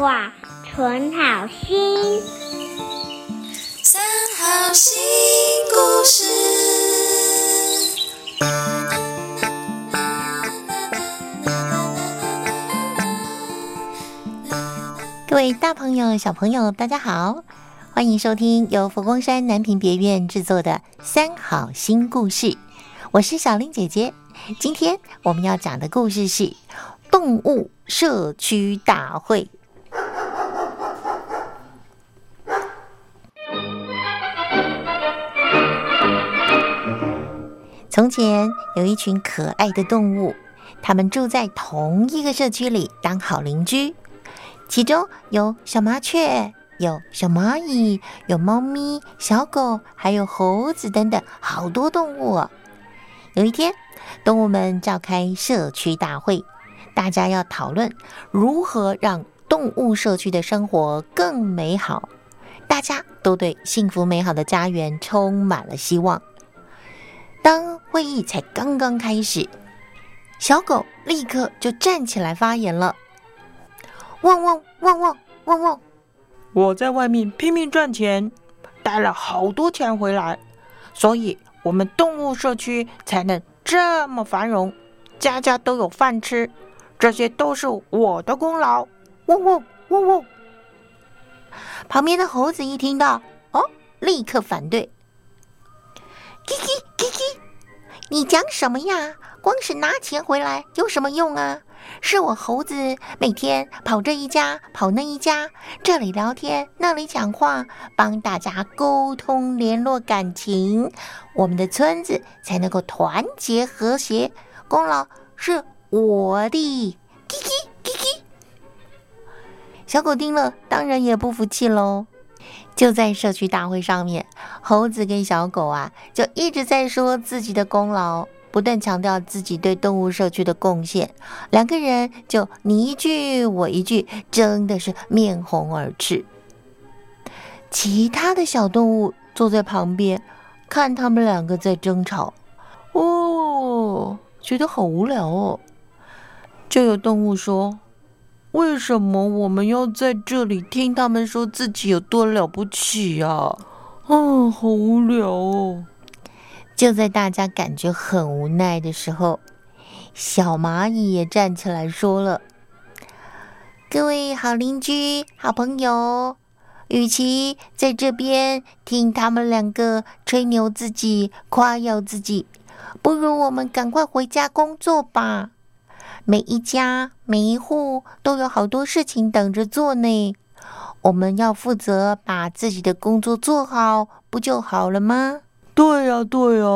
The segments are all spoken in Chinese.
画，存好心。三好新故事。各位大朋友、小朋友，大家好，欢迎收听由佛光山南屏别院制作的《三好新故事》，我是小玲姐姐。今天我们要讲的故事是动物社区大会。从前有一群可爱的动物，它们住在同一个社区里，当好邻居。其中有小麻雀，有小蚂蚁，有猫咪、小狗，还有猴子等等，好多动物。有一天，动物们召开社区大会，大家要讨论如何让动物社区的生活更美好。大家都对幸福美好的家园充满了希望。当会议才刚刚开始，小狗立刻就站起来发言了：“汪汪汪汪汪汪！我在外面拼命赚钱，带了好多钱回来，所以我们动物社区才能这么繁荣，家家都有饭吃。这些都是我的功劳！汪汪汪汪！”旁边的猴子一听到，哦，立刻反对。叽叽叽叽，你讲什么呀？光是拿钱回来有什么用啊？是我猴子每天跑这一家跑那一家，这里聊天那里讲话，帮大家沟通联络感情，我们的村子才能够团结和谐。功劳是我的。叽叽叽叽，小狗听了当然也不服气喽。就在社区大会上面，猴子跟小狗啊，就一直在说自己的功劳，不断强调自己对动物社区的贡献。两个人就你一句我一句，真的是面红耳赤。其他的小动物坐在旁边，看他们两个在争吵，哦，觉得好无聊哦。就有动物说。为什么我们要在这里听他们说自己有多了不起啊？啊，好无聊哦！就在大家感觉很无奈的时候，小蚂蚁也站起来说了：“各位好邻居、好朋友，与其在这边听他们两个吹牛自己、夸耀自己，不如我们赶快回家工作吧。”每一家每一户都有好多事情等着做呢，我们要负责把自己的工作做好，不就好了吗？对呀，对呀。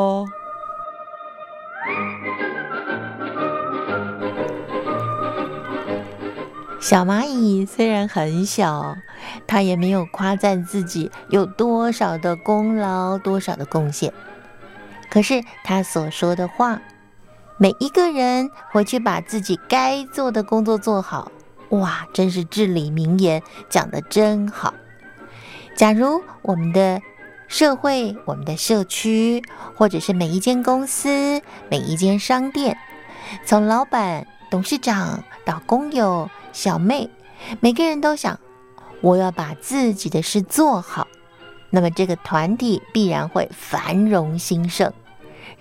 小蚂蚁虽然很小，它也没有夸赞自己有多少的功劳、多少的贡献，可是它所说的话。每一个人回去把自己该做的工作做好，哇，真是至理名言，讲的真好。假如我们的社会、我们的社区，或者是每一间公司、每一间商店，从老板、董事长到工友、小妹，每个人都想我要把自己的事做好，那么这个团体必然会繁荣兴盛。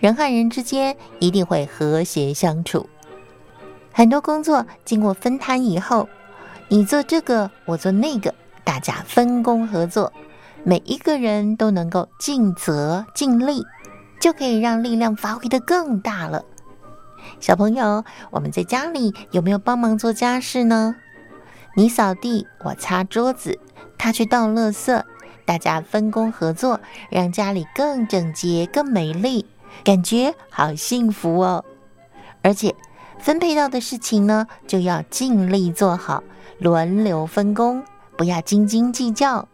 人和人之间一定会和谐相处。很多工作经过分摊以后，你做这个，我做那个，大家分工合作，每一个人都能够尽责尽力，就可以让力量发挥的更大了。小朋友，我们在家里有没有帮忙做家事呢？你扫地，我擦桌子，他去倒垃圾，大家分工合作，让家里更整洁、更美丽。感觉好幸福哦，而且分配到的事情呢，就要尽力做好，轮流分工，不要斤斤计较，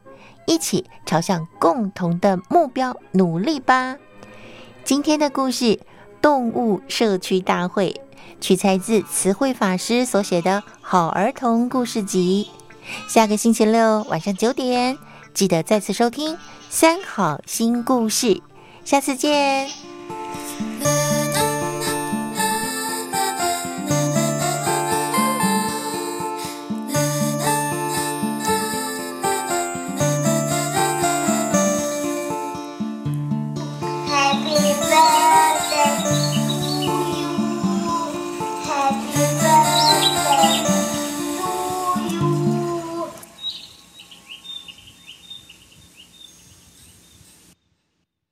一起朝向共同的目标努力吧。今天的故事《动物社区大会》取材自词汇法师所写的好儿童故事集。下个星期六晚上九点，记得再次收听三好新故事。下次见。Happy birthday to you. Happy